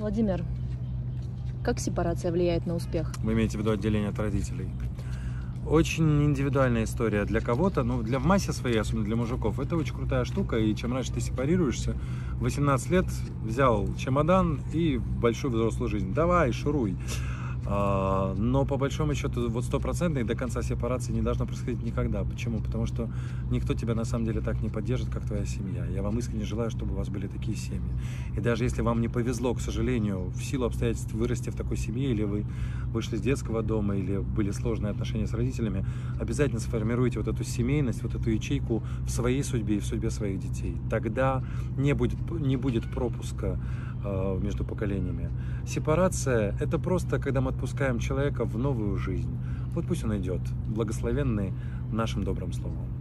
Владимир, как сепарация влияет на успех? Вы имеете в виду отделение от родителей? Очень индивидуальная история для кого-то, но для в массе своей, особенно для мужиков, это очень крутая штука, и чем раньше ты сепарируешься, 18 лет взял чемодан и большую взрослую жизнь, давай, шуруй. А, но по большому счету вот стопроцентной до конца сепарации не должно происходить никогда. Почему? Потому что никто тебя на самом деле так не поддержит, как твоя семья. Я вам искренне желаю, чтобы у вас были такие семьи. И даже если вам не повезло, к сожалению, в силу обстоятельств вырасти в такой семье, или вы вышли из детского дома, или были сложные отношения с родителями, обязательно сформируйте вот эту семейность, вот эту ячейку в своей судьбе и в судьбе своих детей. Тогда не будет, не будет пропуска э, между поколениями. Сепарация – это просто, когда мы отпускаем человека в новую жизнь. Вот пусть он идет, благословенный нашим добрым словом.